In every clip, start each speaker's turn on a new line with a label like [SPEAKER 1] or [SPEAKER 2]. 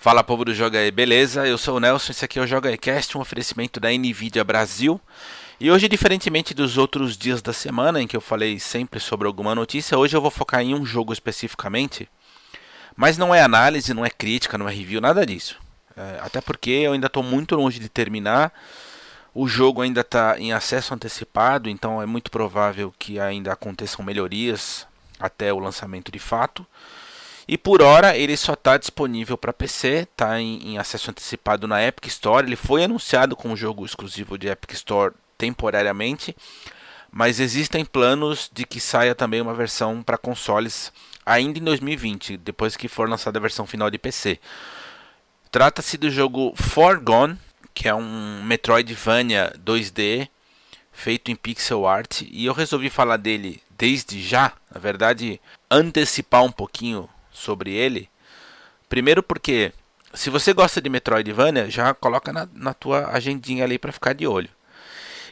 [SPEAKER 1] Fala povo do Joga aí, beleza? Eu sou o Nelson, esse aqui é o Joga Cast, um oferecimento da Nvidia Brasil. E hoje, diferentemente dos outros dias da semana em que eu falei sempre sobre alguma notícia, hoje eu vou focar em um jogo especificamente. Mas não é análise, não é crítica, não é review, nada disso. É, até porque eu ainda estou muito longe de terminar. O jogo ainda está em acesso antecipado, então é muito provável que ainda aconteçam melhorias até o lançamento de fato. E por hora ele só está disponível para PC, está em, em, acesso antecipado na Epic Store. Ele foi anunciado como jogo exclusivo de Epic Store temporariamente, mas existem planos de que saia também uma versão para consoles ainda em 2020, depois que for lançada a versão final de PC. Trata-se do jogo Forgone, que é um Metroidvania 2D feito em pixel art, e eu resolvi falar dele desde já, na verdade, antecipar um pouquinho sobre ele. Primeiro porque se você gosta de Metroidvania, já coloca na, na tua agendinha ali para ficar de olho.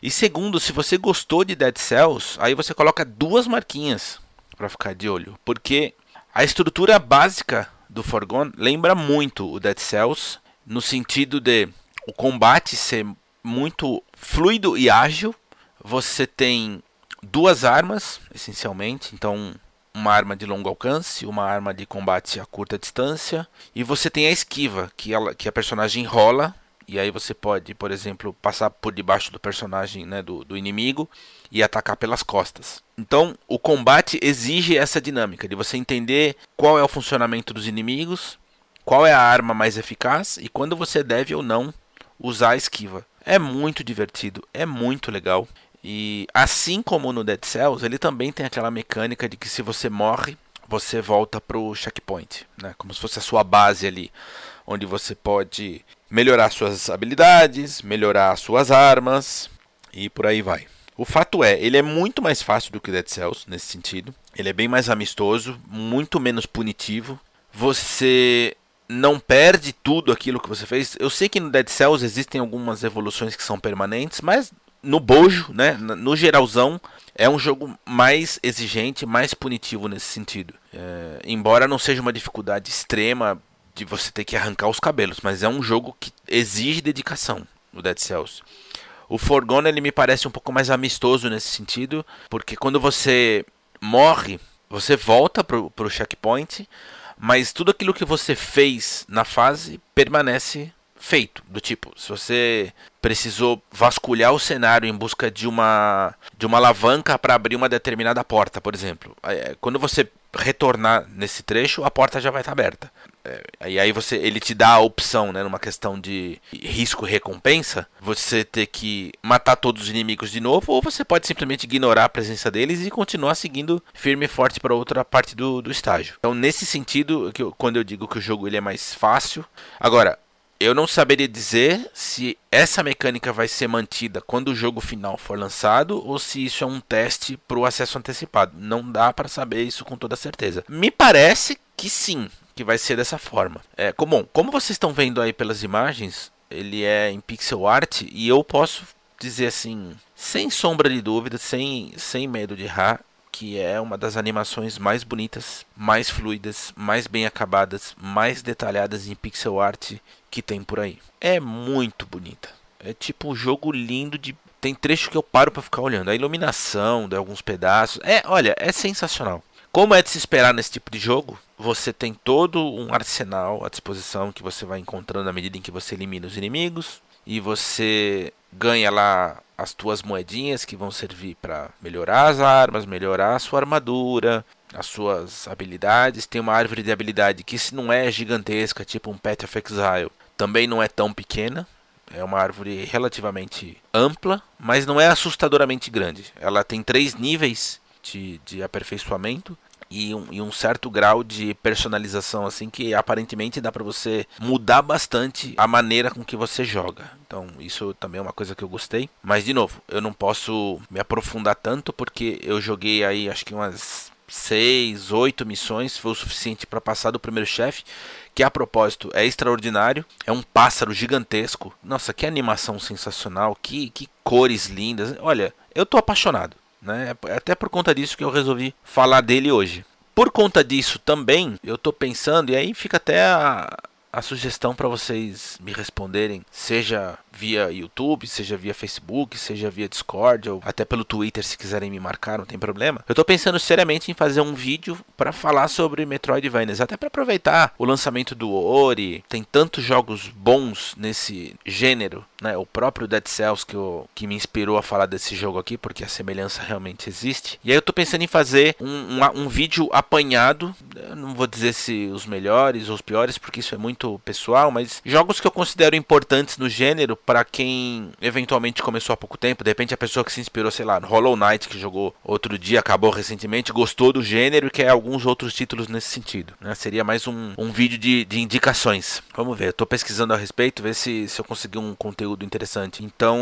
[SPEAKER 1] E segundo, se você gostou de Dead Cells, aí você coloca duas marquinhas para ficar de olho, porque a estrutura básica do Forgone lembra muito o Dead Cells no sentido de o combate ser muito fluido e ágil. Você tem duas armas, essencialmente, então uma arma de longo alcance, uma arma de combate a curta distância, e você tem a esquiva, que, ela, que a personagem rola, e aí você pode, por exemplo, passar por debaixo do personagem, né, do, do inimigo, e atacar pelas costas. Então, o combate exige essa dinâmica de você entender qual é o funcionamento dos inimigos, qual é a arma mais eficaz e quando você deve ou não usar a esquiva. É muito divertido, é muito legal. E assim como no Dead Cells, ele também tem aquela mecânica de que se você morre, você volta para o checkpoint, né? como se fosse a sua base ali, onde você pode melhorar suas habilidades, melhorar suas armas e por aí vai. O fato é, ele é muito mais fácil do que Dead Cells nesse sentido. Ele é bem mais amistoso, muito menos punitivo. Você não perde tudo aquilo que você fez. Eu sei que no Dead Cells existem algumas evoluções que são permanentes, mas no bojo, né, no geralzão, é um jogo mais exigente, mais punitivo nesse sentido. É, embora não seja uma dificuldade extrema de você ter que arrancar os cabelos, mas é um jogo que exige dedicação, o Dead Cells. O Forgone ele me parece um pouco mais amistoso nesse sentido, porque quando você morre, você volta pro, pro checkpoint, mas tudo aquilo que você fez na fase permanece feito. Do tipo, se você precisou vasculhar o cenário em busca de uma de uma alavanca para abrir uma determinada porta, por exemplo. Quando você retornar nesse trecho, a porta já vai estar tá aberta. É, e aí você ele te dá a opção, né, numa questão de risco recompensa, você ter que matar todos os inimigos de novo, ou você pode simplesmente ignorar a presença deles e continuar seguindo firme e forte para outra parte do, do estágio. Então, nesse sentido, que eu, quando eu digo que o jogo ele é mais fácil, agora eu não saberia dizer se essa mecânica vai ser mantida quando o jogo final for lançado ou se isso é um teste para o acesso antecipado. Não dá para saber isso com toda certeza. Me parece que sim, que vai ser dessa forma. É, como, como vocês estão vendo aí pelas imagens, ele é em pixel art e eu posso dizer assim, sem sombra de dúvida, sem, sem medo de errar, que é uma das animações mais bonitas, mais fluidas, mais bem acabadas, mais detalhadas em pixel art que tem por aí. É muito bonita. É tipo um jogo lindo de tem trecho que eu paro para ficar olhando. A iluminação de alguns pedaços. É, olha, é sensacional. Como é de se esperar nesse tipo de jogo, você tem todo um arsenal à disposição que você vai encontrando à medida em que você elimina os inimigos e você ganha lá as tuas moedinhas que vão servir para melhorar as armas, melhorar a sua armadura, as suas habilidades. Tem uma árvore de habilidade que se não é gigantesca, tipo um Path of Exile, também não é tão pequena. É uma árvore relativamente ampla, mas não é assustadoramente grande. Ela tem três níveis de, de aperfeiçoamento e um, e um, certo grau de personalização assim que aparentemente dá para você mudar bastante a maneira com que você joga. Então isso também é uma coisa que eu gostei. Mas de novo, eu não posso me aprofundar tanto porque eu joguei aí acho que umas seis, oito missões foi o suficiente para passar do primeiro chefe, que a propósito é extraordinário. É um pássaro gigantesco. Nossa, que animação sensacional, que, que cores lindas. Olha, eu tô apaixonado. Né? Até por conta disso que eu resolvi falar dele hoje. Por conta disso também, eu estou pensando, e aí fica até a, a sugestão para vocês me responderem, seja via YouTube, seja via Facebook, seja via Discord ou até pelo Twitter se quiserem me marcar, não tem problema. Eu tô pensando seriamente em fazer um vídeo para falar sobre Metroidvanias, até para aproveitar o lançamento do Ori, tem tantos jogos bons nesse gênero, né? O próprio Dead Cells que, eu, que me inspirou a falar desse jogo aqui, porque a semelhança realmente existe. E aí eu tô pensando em fazer um, um, um vídeo apanhado, não vou dizer se os melhores ou os piores, porque isso é muito pessoal, mas jogos que eu considero importantes no gênero para quem eventualmente começou há pouco tempo, de repente a pessoa que se inspirou, sei lá, no Hollow Knight, que jogou outro dia, acabou recentemente, gostou do gênero e quer alguns outros títulos nesse sentido. Né? Seria mais um, um vídeo de, de indicações. Vamos ver, eu tô pesquisando a respeito, ver se, se eu conseguir um conteúdo interessante. Então,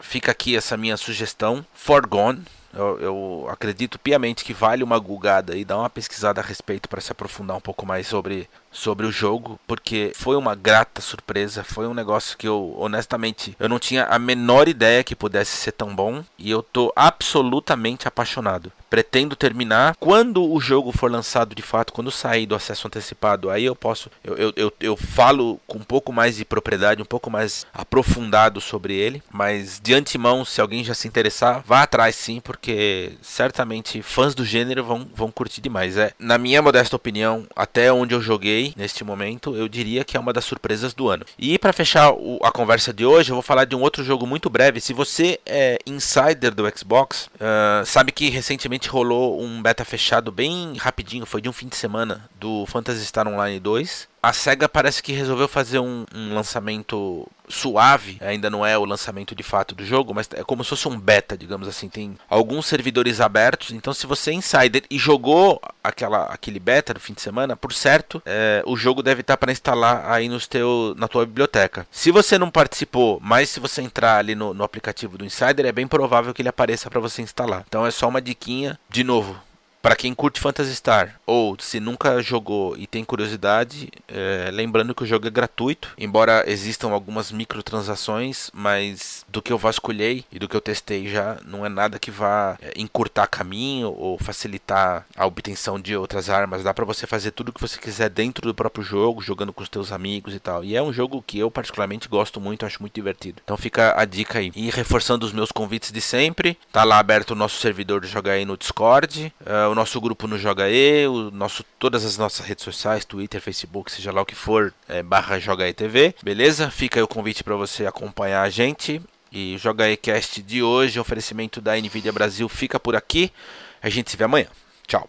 [SPEAKER 1] fica aqui essa minha sugestão, Forgone. Eu, eu, acredito piamente que vale uma gulgada e dar uma pesquisada a respeito para se aprofundar um pouco mais sobre, sobre o jogo, porque foi uma grata surpresa, foi um negócio que eu honestamente eu não tinha a menor ideia que pudesse ser tão bom e eu tô absolutamente apaixonado. Pretendo terminar quando o jogo for lançado de fato, quando sair do acesso antecipado, aí eu posso eu, eu, eu, eu falo com um pouco mais de propriedade, um pouco mais aprofundado sobre ele, mas de antemão, se alguém já se interessar, vá atrás sim, porque certamente fãs do gênero vão, vão curtir demais. É, na minha modesta opinião, até onde eu joguei neste momento, eu diria que é uma das surpresas do ano. E para fechar o, a conversa de hoje, eu vou falar de um outro jogo muito breve. Se você é insider do Xbox, uh, sabe que recentemente rolou um beta fechado bem rapidinho, foi de um fim de semana, do Phantasy Star Online 2 a SEGA parece que resolveu fazer um, um, lançamento suave, ainda não é o lançamento de fato do jogo, mas é como se fosse um beta, digamos assim. Tem alguns servidores abertos, então se você é insider e jogou aquela, aquele beta no fim de semana, por certo, é, o jogo deve estar para instalar aí nos teu, na tua biblioteca. Se você não participou, mas se você entrar ali no, no aplicativo do Insider, é bem provável que ele apareça para você instalar. Então é só uma diquinha, de novo, para quem curte Phantasy Star ou se nunca jogou e tem curiosidade, é, lembrando que o jogo é gratuito, embora existam algumas microtransações, mas do que eu vasculhei e do que eu testei já, não é nada que vá é, encurtar caminho ou facilitar a obtenção de outras armas. Dá para você fazer tudo o que você quiser dentro do próprio jogo, jogando com os teus amigos e tal. E é um jogo que eu particularmente gosto muito, acho muito divertido. Então fica a dica aí. E reforçando os meus convites de sempre, tá lá aberto o nosso servidor de Joga aí no Discord. Uh, nosso grupo no Joga E, o nosso, todas as nossas redes sociais, Twitter, Facebook, seja lá o que for, é, barra Joga E TV, beleza? Fica aí o convite para você acompanhar a gente. E o Joga E Cast de hoje, oferecimento da NVIDIA Brasil, fica por aqui. A gente se vê amanhã. Tchau.